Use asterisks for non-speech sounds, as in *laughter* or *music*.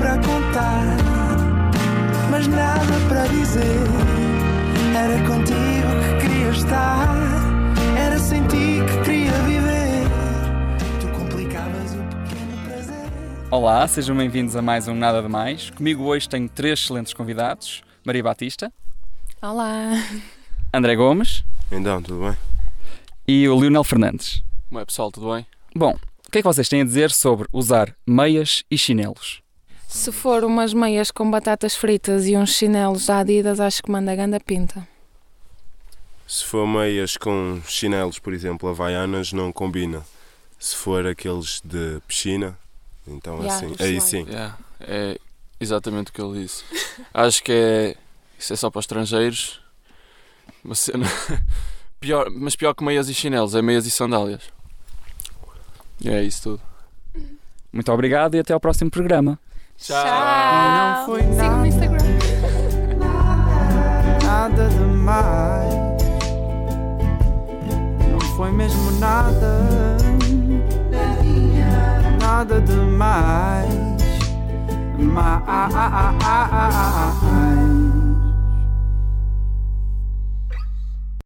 para contar, mas nada para dizer. Era contigo que queria estar, era sem ti que queria viver. Tu complicavas o pequeno prazer. Olá, sejam bem-vindos a mais um Nada de Mais. Comigo hoje tenho três excelentes convidados: Maria Batista, Olá! André Gomes Então, tudo bem? e o Lionel Fernandes. Como é pessoal, tudo bem? Bom, o que é que vocês têm a dizer sobre usar meias e chinelos? Se for umas meias com batatas fritas e uns chinelos da Adidas, acho que manda ganda pinta. Se for meias com chinelos, por exemplo, havaianas, não combina. Se for aqueles de piscina, então Ya, assim, aí sim. Yeah, é exatamente o que ele disse. Acho que é. Isso é só para os estrangeiros. Uma cena. *laughs* Pior, mas pior que meias e chinelos, é meias e sandálias. E é isso tudo. Muito obrigado e até ao próximo programa. Não foi Siga no nada. Instagram. nada demais. Não foi mesmo nada, nada demais. Mais.